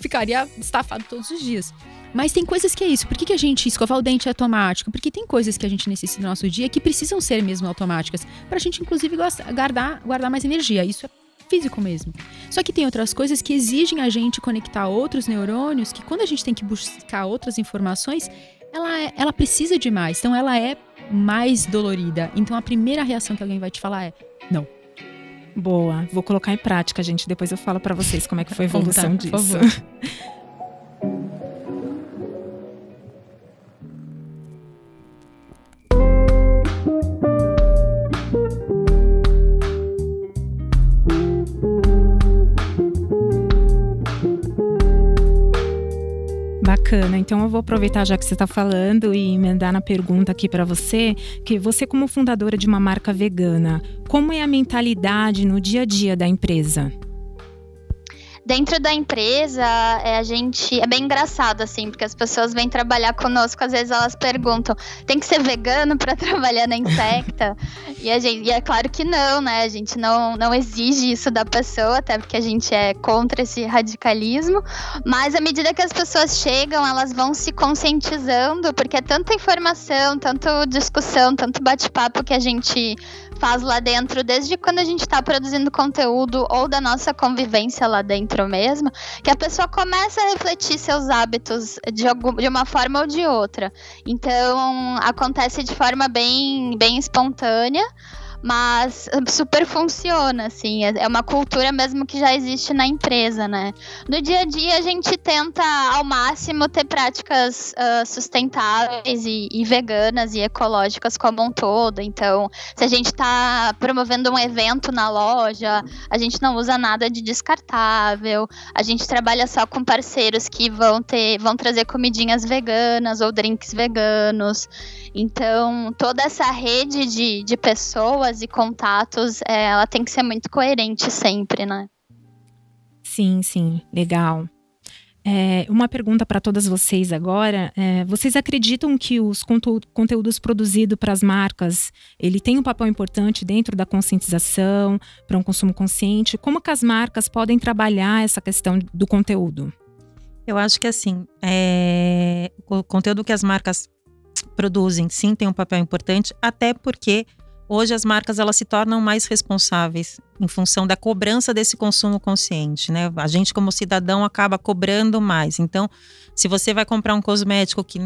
ficaria estafado todos os dias. Mas tem coisas que é isso. Por que, que a gente escovar o dente é automático? Porque tem coisas que a gente necessita no nosso dia que precisam ser mesmo automáticas. Pra gente, inclusive, guardar, guardar mais energia. Isso é físico mesmo. Só que tem outras coisas que exigem a gente conectar outros neurônios, que quando a gente tem que buscar outras informações, ela, é, ela precisa de mais. Então ela é mais dolorida. Então a primeira reação que alguém vai te falar é: não. Boa, vou colocar em prática, gente. Depois eu falo para vocês como é que foi a evolução disso. Por favor. *laughs* Bacana. Então eu vou aproveitar já que você está falando e emendar na pergunta aqui para você, que você como fundadora de uma marca vegana, como é a mentalidade no dia a dia da empresa? Dentro da empresa, é, a gente. É bem engraçado, assim, porque as pessoas vêm trabalhar conosco, às vezes elas perguntam: tem que ser vegano para *laughs* trabalhar na Insecta? e, a gente, e é claro que não, né? A gente não, não exige isso da pessoa, até porque a gente é contra esse radicalismo. Mas à medida que as pessoas chegam, elas vão se conscientizando, porque é tanta informação, tanto discussão, tanto bate-papo que a gente faz lá dentro, desde quando a gente está produzindo conteúdo ou da nossa convivência lá dentro mesmo, que a pessoa começa a refletir seus hábitos de, algum, de uma forma ou de outra. Então, acontece de forma bem, bem espontânea. Mas super funciona, assim. É, é uma cultura mesmo que já existe na empresa, né? No dia a dia, a gente tenta ao máximo ter práticas uh, sustentáveis e, e, veganas e ecológicas como um todo. Então, se a gente está promovendo um evento na loja, a gente não usa nada de descartável. A gente trabalha só com parceiros que vão ter, vão trazer comidinhas veganas ou drinks veganos. Então, toda essa rede de, de pessoas e contatos, é, ela tem que ser muito coerente sempre, né? Sim, sim, legal. É, uma pergunta para todas vocês agora. É, vocês acreditam que os conteúdos produzidos para as marcas, ele tem um papel importante dentro da conscientização, para um consumo consciente? Como que as marcas podem trabalhar essa questão do conteúdo? Eu acho que assim, é, o conteúdo que as marcas produzem, sim, tem um papel importante, até porque hoje as marcas elas se tornam mais responsáveis em função da cobrança desse consumo consciente, né? A gente como cidadão acaba cobrando mais. Então, se você vai comprar um cosmético que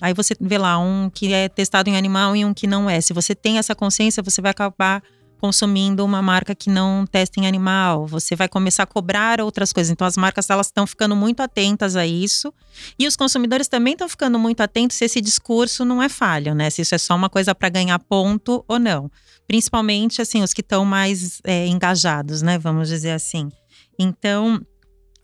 aí você vê lá um que é testado em animal e um que não é, se você tem essa consciência, você vai acabar consumindo uma marca que não testa em animal, você vai começar a cobrar outras coisas. Então as marcas elas estão ficando muito atentas a isso e os consumidores também estão ficando muito atentos se esse discurso não é falho, né? Se isso é só uma coisa para ganhar ponto ou não. Principalmente assim os que estão mais é, engajados, né? Vamos dizer assim. Então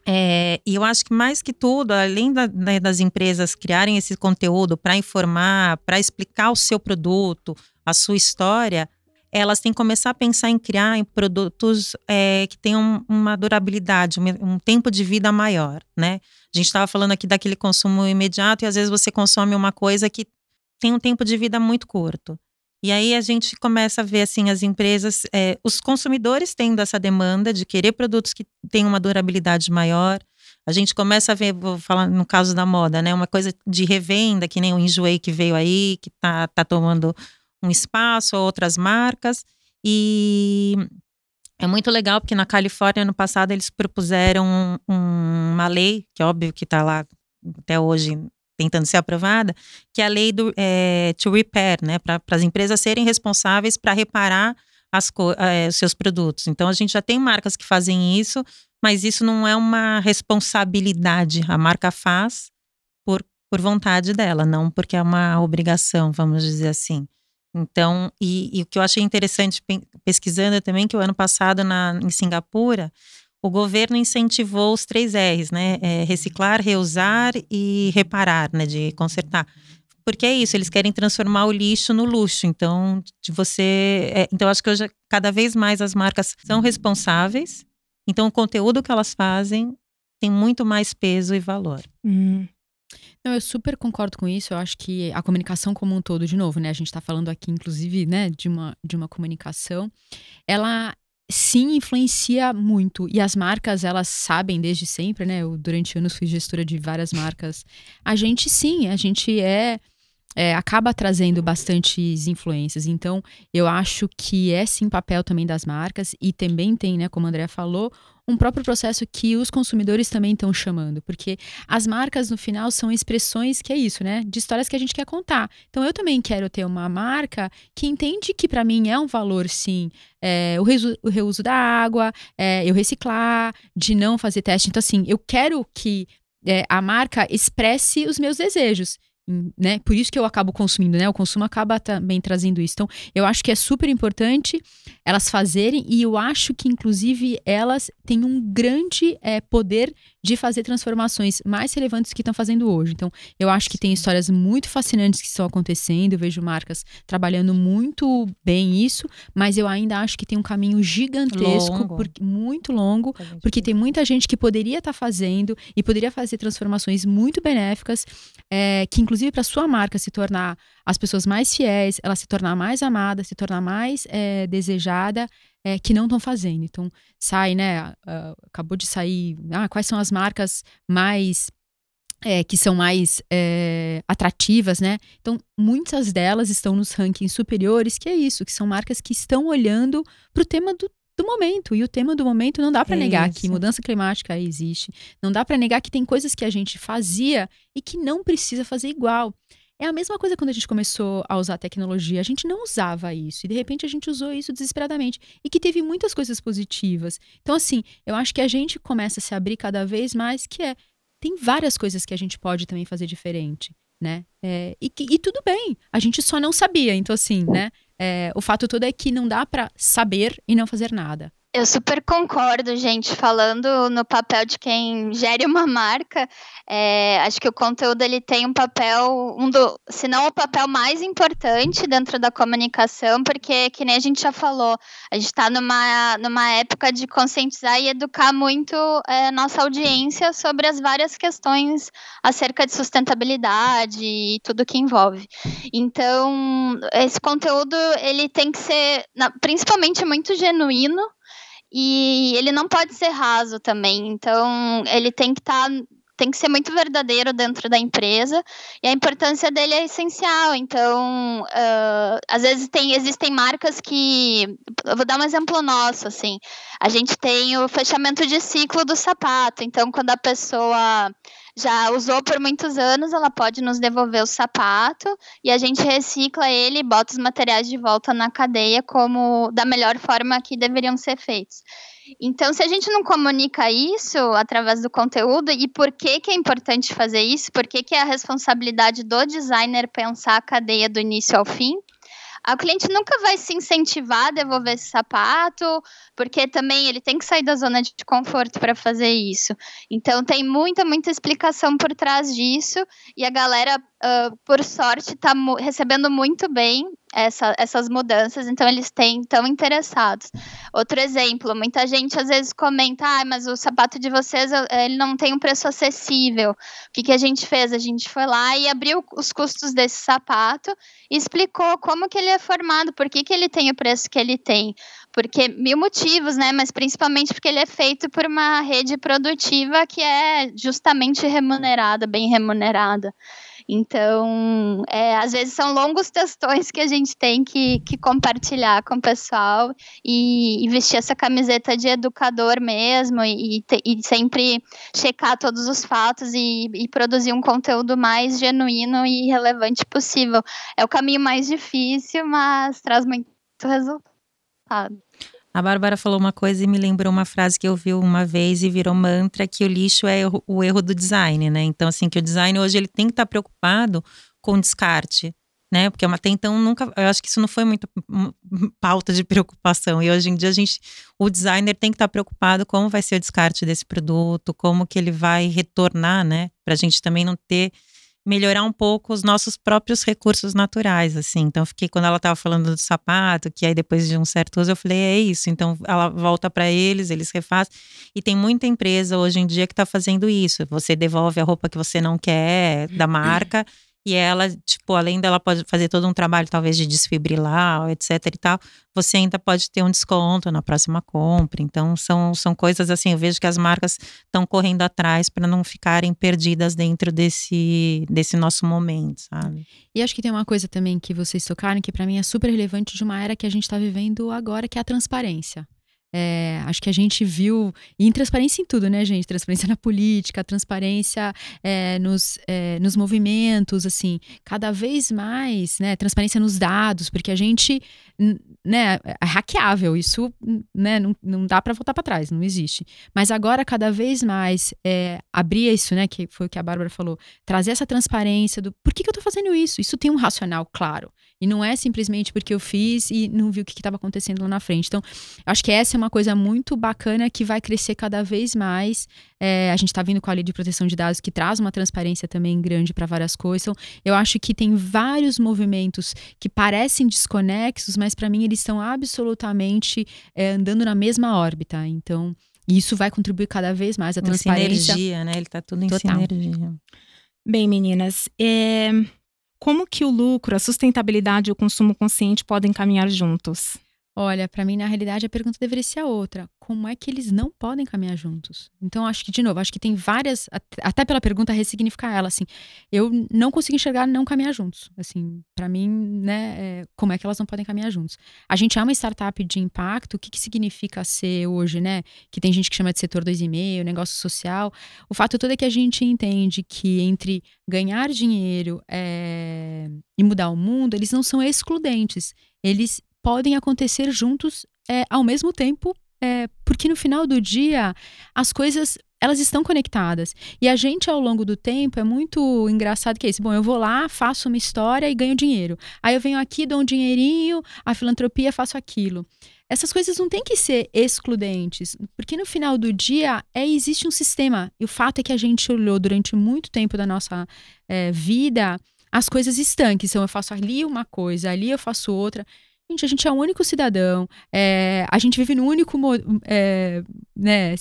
é, e eu acho que mais que tudo, além da, né, das empresas criarem esse conteúdo para informar, para explicar o seu produto, a sua história, elas têm que começar a pensar em criar em produtos é, que tenham uma durabilidade, um, tempo de vida maior, né? A gente estava falando aqui daquele consumo imediato e às vezes você consome uma coisa que tem um tempo de vida muito curto. E aí a gente começa a ver assim as empresas, é, os consumidores tendo essa demanda de querer produtos que tenham uma durabilidade maior. A gente começa a ver, vou falar no caso da moda, né? Uma coisa de revenda, que nem o Enjoei que veio aí, que tá, tá tomando um espaço, outras marcas. E é muito legal porque na Califórnia, ano passado, eles propuseram um, uma lei, que é óbvio que está lá até hoje tentando ser aprovada, que é a lei do é, to repair, né, para as empresas serem responsáveis para reparar as, é, os seus produtos. Então a gente já tem marcas que fazem isso, mas isso não é uma responsabilidade. A marca faz por, por vontade dela, não porque é uma obrigação, vamos dizer assim. Então, e, e, o que eu achei interessante pesquisando também, que o ano passado na, em Singapura, o governo incentivou os três R's, né? É reciclar, reusar e reparar, né? De consertar. Porque é isso, eles querem transformar o lixo no luxo. Então, de você. É, então, acho que hoje, cada vez mais as marcas são responsáveis. Então, o conteúdo que elas fazem tem muito mais peso e valor. Hum. Não, eu super concordo com isso. Eu acho que a comunicação como um todo, de novo, né? A gente está falando aqui, inclusive, né, de uma, de uma comunicação. Ela sim influencia muito. E as marcas, elas sabem desde sempre, né? Eu, durante anos, fui gestora de várias marcas. A gente sim, a gente é. É, acaba trazendo bastantes influências. Então, eu acho que é sim papel também das marcas e também tem, né, como a Andrea falou, um próprio processo que os consumidores também estão chamando, porque as marcas no final são expressões que é isso, né? De histórias que a gente quer contar. Então eu também quero ter uma marca que entende que para mim é um valor, sim, é, o, reuso, o, reuso, da água, é, eu reciclar, de não fazer teste. Então assim, eu quero que é, a marca expresse os meus desejos né? Por isso que eu acabo consumindo, né? O consumo acaba também trazendo isso. Então, eu acho que é super importante elas fazerem e eu acho que, inclusive, elas têm um grande é, poder de fazer transformações mais relevantes que estão fazendo hoje. Então, eu acho que tem histórias muito fascinantes que estão acontecendo. Eu vejo marcas trabalhando muito bem isso, mas eu ainda acho que tem um caminho gigantesco, longo. Por, muito longo, porque tem muita gente que poderia estar tá fazendo e poderia fazer transformações muito benéficas, é, que inclusive para sua marca se tornar as pessoas mais fiéis, ela se tornar mais amada, se tornar mais é, desejada, é, que não estão fazendo. Então, sai, né? Uh, acabou de sair. Ah, quais são as marcas mais. É, que são mais é, atrativas, né? Então, muitas delas estão nos rankings superiores, que é isso, que são marcas que estão olhando para o tema do, do momento. E o tema do momento não dá para é negar isso. que mudança climática existe. Não dá para negar que tem coisas que a gente fazia e que não precisa fazer igual. É a mesma coisa quando a gente começou a usar tecnologia. A gente não usava isso e de repente a gente usou isso desesperadamente e que teve muitas coisas positivas. Então, assim, eu acho que a gente começa a se abrir cada vez mais, que é tem várias coisas que a gente pode também fazer diferente, né? É, e, e tudo bem, a gente só não sabia. Então, assim, né? É, o fato todo é que não dá para saber e não fazer nada. Eu super concordo, gente. Falando no papel de quem gere uma marca, é, acho que o conteúdo ele tem um papel, um do, se não o papel mais importante dentro da comunicação, porque, que nem a gente já falou, a gente está numa, numa época de conscientizar e educar muito é, nossa audiência sobre as várias questões acerca de sustentabilidade e tudo que envolve. Então, esse conteúdo ele tem que ser, principalmente, muito genuíno e ele não pode ser raso também. Então, ele tem que estar. Tá, tem que ser muito verdadeiro dentro da empresa e a importância dele é essencial. Então, uh, às vezes tem, existem marcas que. Eu vou dar um exemplo nosso, assim. A gente tem o fechamento de ciclo do sapato. Então, quando a pessoa já usou por muitos anos, ela pode nos devolver o sapato e a gente recicla ele e bota os materiais de volta na cadeia como da melhor forma que deveriam ser feitos. Então, se a gente não comunica isso através do conteúdo e por que, que é importante fazer isso, por que, que é a responsabilidade do designer pensar a cadeia do início ao fim, o cliente nunca vai se incentivar a devolver esse sapato, porque também ele tem que sair da zona de conforto para fazer isso. Então tem muita, muita explicação por trás disso e a galera, uh, por sorte, está recebendo muito bem essa, essas mudanças, então eles têm tão interessados. Outro exemplo, muita gente às vezes comenta, ah, mas o sapato de vocês ele não tem um preço acessível. O que, que a gente fez? A gente foi lá e abriu os custos desse sapato e explicou como que ele é formado, por que, que ele tem o preço que ele tem. Porque mil motivos, né? Mas principalmente porque ele é feito por uma rede produtiva que é justamente remunerada, bem remunerada. Então, é, às vezes são longos textões que a gente tem que, que compartilhar com o pessoal e, e vestir essa camiseta de educador mesmo e, e sempre checar todos os fatos e, e produzir um conteúdo mais genuíno e relevante possível. É o caminho mais difícil, mas traz muito resultado. A Bárbara falou uma coisa e me lembrou uma frase que eu vi uma vez e virou mantra que o lixo é o erro do design, né? Então assim que o design hoje ele tem que estar tá preocupado com descarte, né? Porque até então nunca, eu acho que isso não foi muito pauta de preocupação. E hoje em dia a gente, o designer tem que estar tá preocupado como vai ser o descarte desse produto, como que ele vai retornar, né? Para a gente também não ter melhorar um pouco os nossos próprios recursos naturais, assim. Então, fiquei quando ela estava falando do sapato, que aí depois de um certo uso eu falei, é isso. Então, ela volta para eles, eles refazem. E tem muita empresa hoje em dia que está fazendo isso. Você devolve a roupa que você não quer da marca e ela, tipo, além dela pode fazer todo um trabalho, talvez, de desfibrilar, etc e tal, você ainda pode ter um desconto na próxima compra. Então, são, são coisas assim, eu vejo que as marcas estão correndo atrás para não ficarem perdidas dentro desse, desse nosso momento, sabe? E acho que tem uma coisa também que vocês tocaram, que para mim é super relevante de uma era que a gente está vivendo agora, que é a transparência. É, acho que a gente viu. Em transparência em tudo, né, gente? Transparência na política, transparência é, nos, é, nos movimentos, assim, cada vez mais, né? Transparência nos dados, porque a gente né, é hackeável, isso né, não, não dá para voltar para trás, não existe. Mas agora, cada vez mais, é, abrir isso, né, que foi o que a Bárbara falou, trazer essa transparência do por que, que eu estou fazendo isso? Isso tem um racional claro. E não é simplesmente porque eu fiz e não vi o que estava acontecendo lá na frente. Então, acho que essa é uma coisa muito bacana que vai crescer cada vez mais. É, a gente está vindo com a lei de proteção de dados que traz uma transparência também grande para várias coisas. Então, eu acho que tem vários movimentos que parecem desconexos, mas para mim eles estão absolutamente é, andando na mesma órbita. Então, isso vai contribuir cada vez mais a transparência. Sinergia, né? Ele está tudo em Total. sinergia. Bem, meninas, é, como que o lucro, a sustentabilidade e o consumo consciente podem caminhar juntos? Olha, para mim, na realidade, a pergunta deveria ser outra. Como é que eles não podem caminhar juntos? Então, acho que, de novo, acho que tem várias, até pela pergunta, ressignificar ela, assim, eu não consigo enxergar não caminhar juntos. Assim, para mim, né, é, como é que elas não podem caminhar juntos? A gente é uma startup de impacto, o que, que significa ser hoje, né? Que tem gente que chama de setor 2,5, negócio social. O fato todo é que a gente entende que entre ganhar dinheiro é, e mudar o mundo, eles não são excludentes. Eles podem acontecer juntos é, ao mesmo tempo, é, porque no final do dia as coisas elas estão conectadas. E a gente, ao longo do tempo, é muito engraçado que é isso. Bom, eu vou lá, faço uma história e ganho dinheiro. Aí eu venho aqui, dou um dinheirinho, a filantropia, faço aquilo. Essas coisas não têm que ser excludentes, porque no final do dia é, existe um sistema. E o fato é que a gente olhou durante muito tempo da nossa é, vida as coisas estanques. Então, eu faço ali uma coisa, ali eu faço outra. Gente, a gente é o único cidadão, é, a gente vive no único é, né,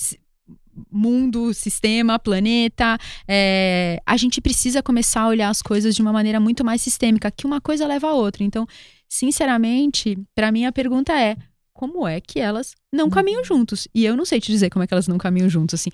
mundo, sistema, planeta. É, a gente precisa começar a olhar as coisas de uma maneira muito mais sistêmica, que uma coisa leva a outra. Então, sinceramente, para mim a pergunta é: como é que elas não caminham uhum. juntos? E eu não sei te dizer como é que elas não caminham juntos. Assim,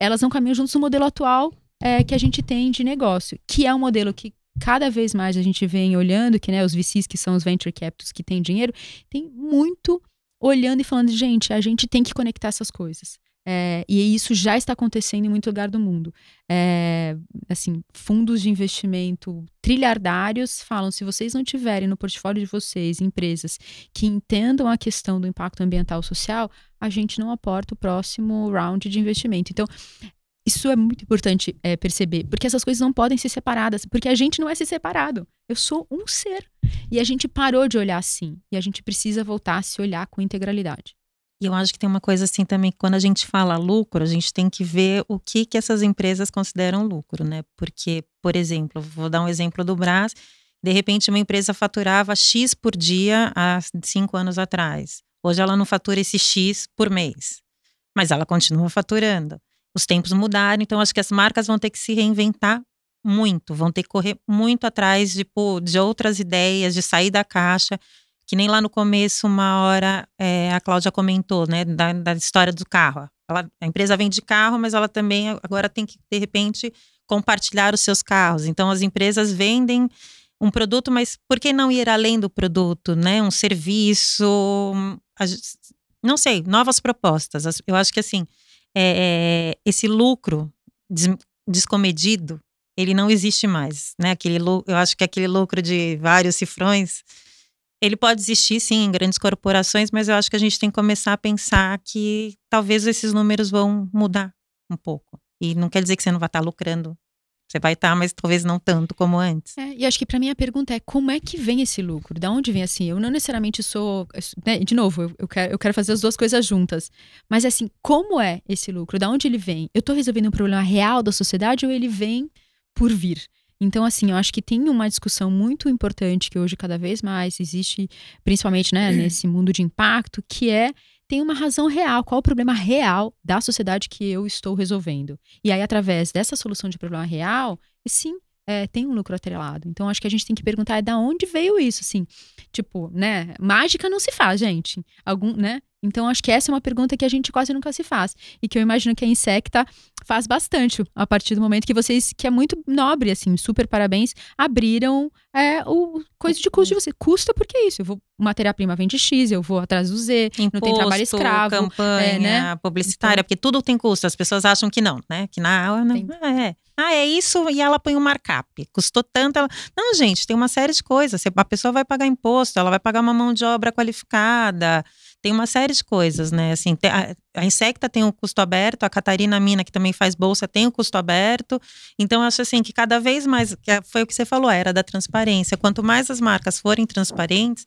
elas não caminham juntos no modelo atual é, que a gente tem de negócio, que é um modelo que cada vez mais a gente vem olhando que né, os VCs, que são os venture capitals que têm dinheiro, tem muito olhando e falando, gente, a gente tem que conectar essas coisas. É, e isso já está acontecendo em muito lugar do mundo. É, assim, fundos de investimento trilhardários falam: se vocês não tiverem no portfólio de vocês empresas que entendam a questão do impacto ambiental social, a gente não aporta o próximo round de investimento. Então, isso é muito importante é, perceber, porque essas coisas não podem ser separadas, porque a gente não é ser separado. Eu sou um ser. E a gente parou de olhar assim. E a gente precisa voltar a se olhar com integralidade. E eu acho que tem uma coisa assim também, quando a gente fala lucro, a gente tem que ver o que, que essas empresas consideram lucro, né? Porque, por exemplo, vou dar um exemplo do Brás, de repente uma empresa faturava X por dia há cinco anos atrás. Hoje ela não fatura esse X por mês, mas ela continua faturando os tempos mudaram, então acho que as marcas vão ter que se reinventar muito, vão ter que correr muito atrás de, pô, de outras ideias, de sair da caixa, que nem lá no começo, uma hora, é, a Cláudia comentou, né, da, da história do carro. Ela, a empresa vende carro, mas ela também agora tem que, de repente, compartilhar os seus carros. Então, as empresas vendem um produto, mas por que não ir além do produto, né? Um serviço, não sei, novas propostas. Eu acho que assim, é, é, esse lucro des, descomedido, ele não existe mais, né? Aquele, eu acho que aquele lucro de vários cifrões, ele pode existir sim em grandes corporações, mas eu acho que a gente tem que começar a pensar que talvez esses números vão mudar um pouco. E não quer dizer que você não vai estar lucrando você vai estar, tá, mas talvez não tanto como antes. É, e acho que para mim a pergunta é como é que vem esse lucro? Da onde vem assim? Eu não necessariamente sou. Né, de novo, eu, eu, quero, eu quero fazer as duas coisas juntas. Mas assim, como é esse lucro? Da onde ele vem? Eu estou resolvendo um problema real da sociedade ou ele vem por vir? Então, assim, eu acho que tem uma discussão muito importante que hoje cada vez mais existe, principalmente né, *clears throat* nesse mundo de impacto, que é tem uma razão real, qual o problema real da sociedade que eu estou resolvendo. E aí, através dessa solução de problema real, sim, é, tem um lucro atrelado. Então, acho que a gente tem que perguntar é da onde veio isso, assim. Tipo, né? Mágica não se faz, gente. Algum, né? Então, acho que essa é uma pergunta que a gente quase nunca se faz. E que eu imagino que a Insecta faz bastante a partir do momento que vocês, que é muito nobre, assim, super parabéns, abriram é, o coisa de custo de você. Custa porque é isso. Eu vou, matéria-prima vende X, eu vou atrás do Z, Imposto, não tem trabalho escravo. campanha, é, né? publicitária, então, porque tudo tem custo. As pessoas acham que não, né? Que na não, ah, é. Ah, é isso, e ela põe um markup. Custou tanto. Ela... Não, gente, tem uma série de coisas. A pessoa vai pagar imposto, ela vai pagar uma mão de obra qualificada tem uma série de coisas, né? Assim, a, a Insecta tem o um custo aberto, a Catarina Mina, que também faz bolsa, tem o um custo aberto. Então, eu acho assim que cada vez mais, que é, foi o que você falou, era da transparência. Quanto mais as marcas forem transparentes,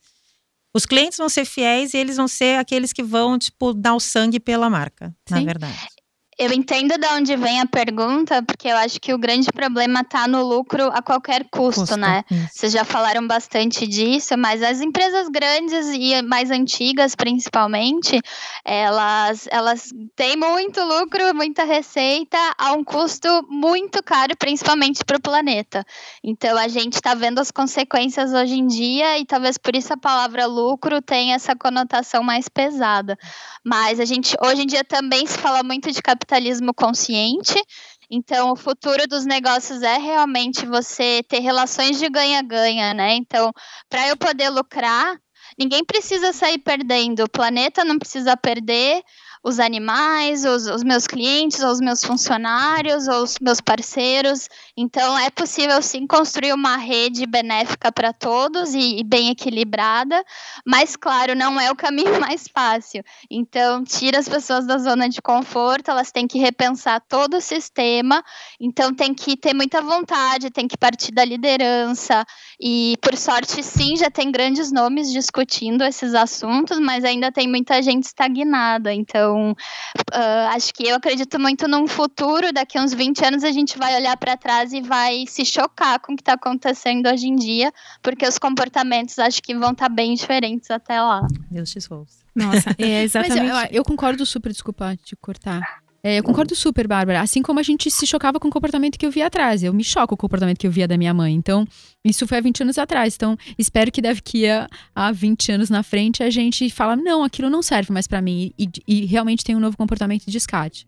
os clientes vão ser fiéis e eles vão ser aqueles que vão, tipo, dar o sangue pela marca, Sim. na verdade. Eu entendo de onde vem a pergunta, porque eu acho que o grande problema está no lucro a qualquer custo, custo né? Isso. Vocês já falaram bastante disso, mas as empresas grandes e mais antigas, principalmente, elas, elas têm muito lucro, muita receita a um custo muito caro, principalmente para o planeta. Então a gente está vendo as consequências hoje em dia e talvez por isso a palavra lucro tenha essa conotação mais pesada. Mas a gente hoje em dia também se fala muito de capitalismo capitalismo consciente. Então, o futuro dos negócios é realmente você ter relações de ganha-ganha, né? Então, para eu poder lucrar, ninguém precisa sair perdendo, o planeta não precisa perder, os animais, os, os meus clientes, os meus funcionários, os meus parceiros. Então, é possível sim construir uma rede benéfica para todos e, e, bem equilibrada, mas, claro, não é o caminho *laughs* mais fácil. Então, tira as pessoas da zona de conforto, elas têm que repensar todo o sistema, então, tem que ter muita vontade, tem que partir da liderança. E, por sorte, sim, já tem grandes nomes discutindo esses assuntos, mas ainda tem muita gente estagnada. Então, então, uh, acho que eu acredito muito num futuro, daqui a uns 20 anos a gente vai olhar para trás e vai se chocar com o que está acontecendo hoje em dia, porque os comportamentos acho que vão estar tá bem diferentes até lá. Deus te ouça. Nossa, *laughs* é exatamente. Mas eu, eu concordo super, desculpa te cortar. É, eu concordo super, Bárbara. Assim como a gente se chocava com o comportamento que eu via atrás. Eu me choco com o comportamento que eu via da minha mãe. Então, isso foi há 20 anos atrás. Então, espero que deve que há 20 anos na frente a gente fala: não, aquilo não serve mais para mim. E, e, realmente tem um novo comportamento de escate.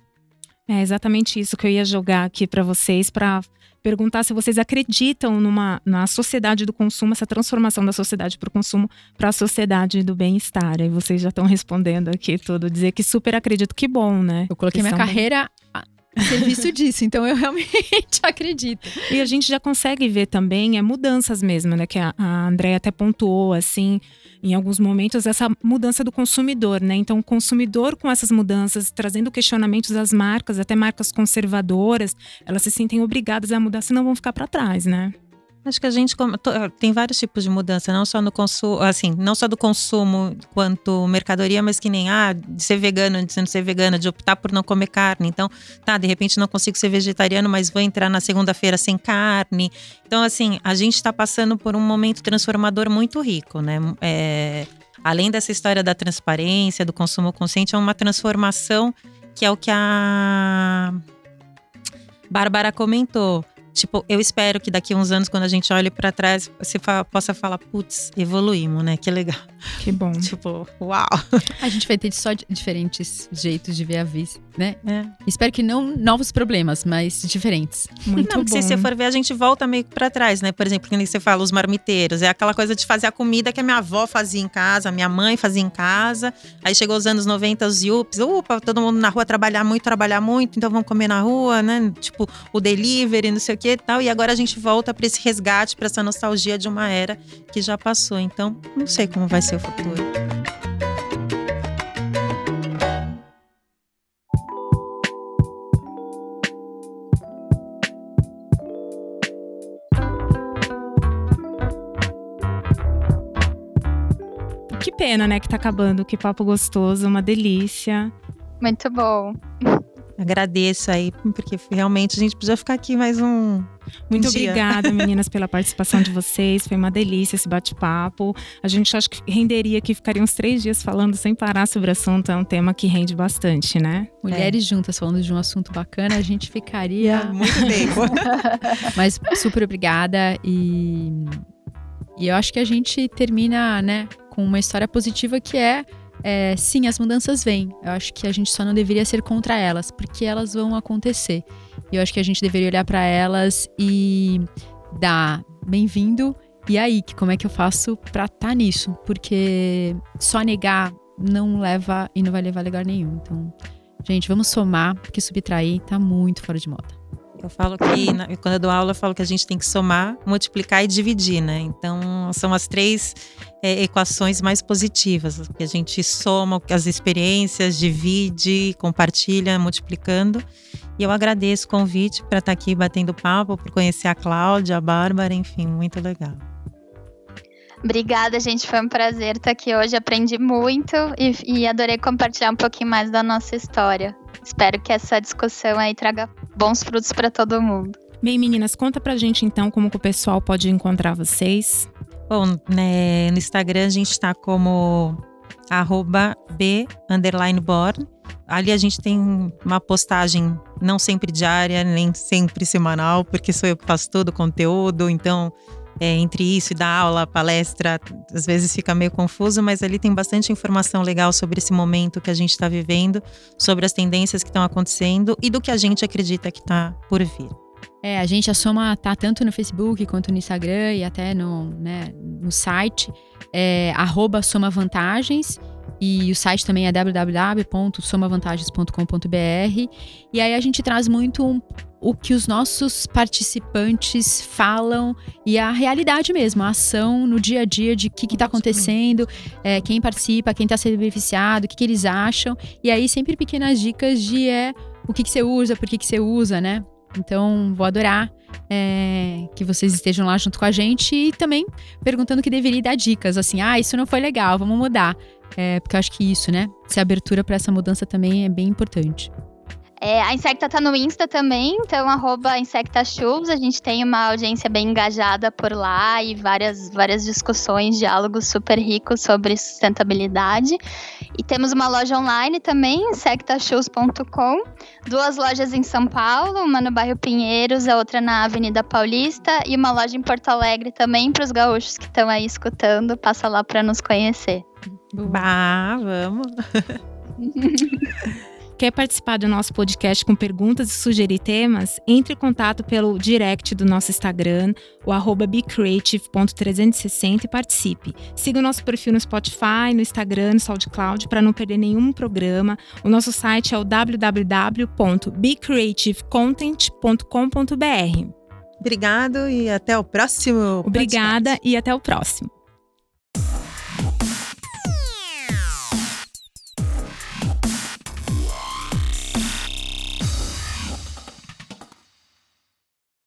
É exatamente isso que eu ia jogar aqui para vocês, para perguntar se vocês acreditam numa na sociedade do consumo, essa transformação da sociedade para o consumo para a sociedade do bem-estar. Aí vocês já estão respondendo aqui tudo, dizer que super acredito, que bom, né? Eu coloquei minha carreira serviço *laughs* disso, então eu realmente *laughs* acredito. E a gente já consegue ver também é mudanças mesmo, né? Que a, a Andrea até pontuou assim, em alguns momentos, essa mudança do consumidor, né? Então, o consumidor com essas mudanças, trazendo questionamentos às marcas, até marcas conservadoras, elas se sentem obrigadas a mudar, senão vão ficar para trás, né? Acho que a gente tem vários tipos de mudança, não só no consumo, assim, não só do consumo quanto mercadoria, mas que nem ah, de ser vegano, de não ser vegana, de optar por não comer carne. Então, tá, de repente não consigo ser vegetariano, mas vou entrar na segunda-feira sem carne. Então, assim, a gente está passando por um momento transformador muito rico, né? É, além dessa história da transparência, do consumo consciente, é uma transformação que é o que a Bárbara comentou Tipo, eu espero que daqui a uns anos, quando a gente olhe para trás, você fa possa falar, putz, evoluímos, né? Que legal. Que bom. *laughs* tipo, uau. A gente vai ter só diferentes jeitos de ver a vida, né? É. Espero que não novos problemas, mas diferentes. Muito não, bom. se você for ver, a gente volta meio para trás, né? Por exemplo, que você fala, os marmiteiros. É aquela coisa de fazer a comida que a minha avó fazia em casa, a minha mãe fazia em casa. Aí chegou os anos 90, os yups. Upa, todo mundo na rua trabalhar muito, trabalhar muito, então vamos comer na rua, né? Tipo, o delivery, não sei o que e tal. E agora a gente volta para esse resgate, para essa nostalgia de uma era que já passou. Então, não sei como vai ser o futuro. Pena, né, que tá acabando. Que papo gostoso, uma delícia. Muito bom. Agradeço aí, porque realmente a gente precisa ficar aqui mais um. Muito um obrigada, *laughs* meninas, pela participação de vocês. Foi uma delícia esse bate-papo. A gente acho que renderia que ficaria uns três dias falando sem parar sobre o assunto. É um tema que rende bastante, né? Mulheres é. juntas falando de um assunto bacana, a gente ficaria. É, *laughs* muito tempo. *laughs* Mas super obrigada e. E eu acho que a gente termina, né, com uma história positiva que é é, sim, as mudanças vêm. Eu acho que a gente só não deveria ser contra elas, porque elas vão acontecer. E eu acho que a gente deveria olhar para elas e dar bem-vindo. E aí, que como é que eu faço para estar tá nisso? Porque só negar não leva e não vai levar a lugar nenhum. Então, gente, vamos somar, porque subtrair tá muito fora de moda. Eu falo que, quando eu dou aula, eu falo que a gente tem que somar, multiplicar e dividir, né? Então, são as três é, equações mais positivas, que a gente soma as experiências, divide, compartilha, multiplicando. E eu agradeço o convite para estar aqui batendo papo, por conhecer a Cláudia, a Bárbara, enfim, muito legal. Obrigada, gente. Foi um prazer estar aqui hoje. Aprendi muito e, e adorei compartilhar um pouquinho mais da nossa história. Espero que essa discussão aí traga bons frutos para todo mundo. Bem, meninas, conta pra gente então como que o pessoal pode encontrar vocês. Bom, né, no Instagram a gente está como arroba b underline born. Ali a gente tem uma postagem não sempre diária, nem sempre semanal, porque sou eu que faço todo o conteúdo, então é, entre isso e dar aula, palestra, às vezes fica meio confuso, mas ali tem bastante informação legal sobre esse momento que a gente está vivendo, sobre as tendências que estão acontecendo e do que a gente acredita que está por vir. É, a gente, a Soma tá tanto no Facebook quanto no Instagram e até no, né, no site, é, arroba Soma Vantagens. E o site também é www.somavantagens.com.br. E aí a gente traz muito um, o que os nossos participantes falam e a realidade mesmo, a ação no dia a dia de o que está acontecendo, é, quem participa, quem está sendo beneficiado, o que, que, eles acham. E aí sempre pequenas dicas de é, o que, que você usa, por que, que você usa, né? Então, vou adorar é, que vocês estejam lá junto com a gente e também perguntando que deveria dar dicas, assim, ah, isso não foi legal, vamos mudar. É, porque eu acho que isso, né? Se abertura para essa mudança também é bem importante. É, a Insecta tá no Insta também, então arroba InsectaShoes. A gente tem uma audiência bem engajada por lá e várias, várias discussões, diálogos super ricos sobre sustentabilidade. E temos uma loja online também, insectashoes.com. Duas lojas em São Paulo, uma no bairro Pinheiros, a outra na Avenida Paulista. E uma loja em Porto Alegre também para os gaúchos que estão aí escutando. Passa lá para nos conhecer. Bah, vamos! *laughs* Quer participar do nosso podcast com perguntas e sugerir temas? Entre em contato pelo direct do nosso Instagram, o arroba becreative.360 e participe. Siga o nosso perfil no Spotify, no Instagram, no SoundCloud para não perder nenhum programa. O nosso site é o www.becreativecontent.com.br. Obrigado e até o próximo. Obrigada podcast. e até o próximo.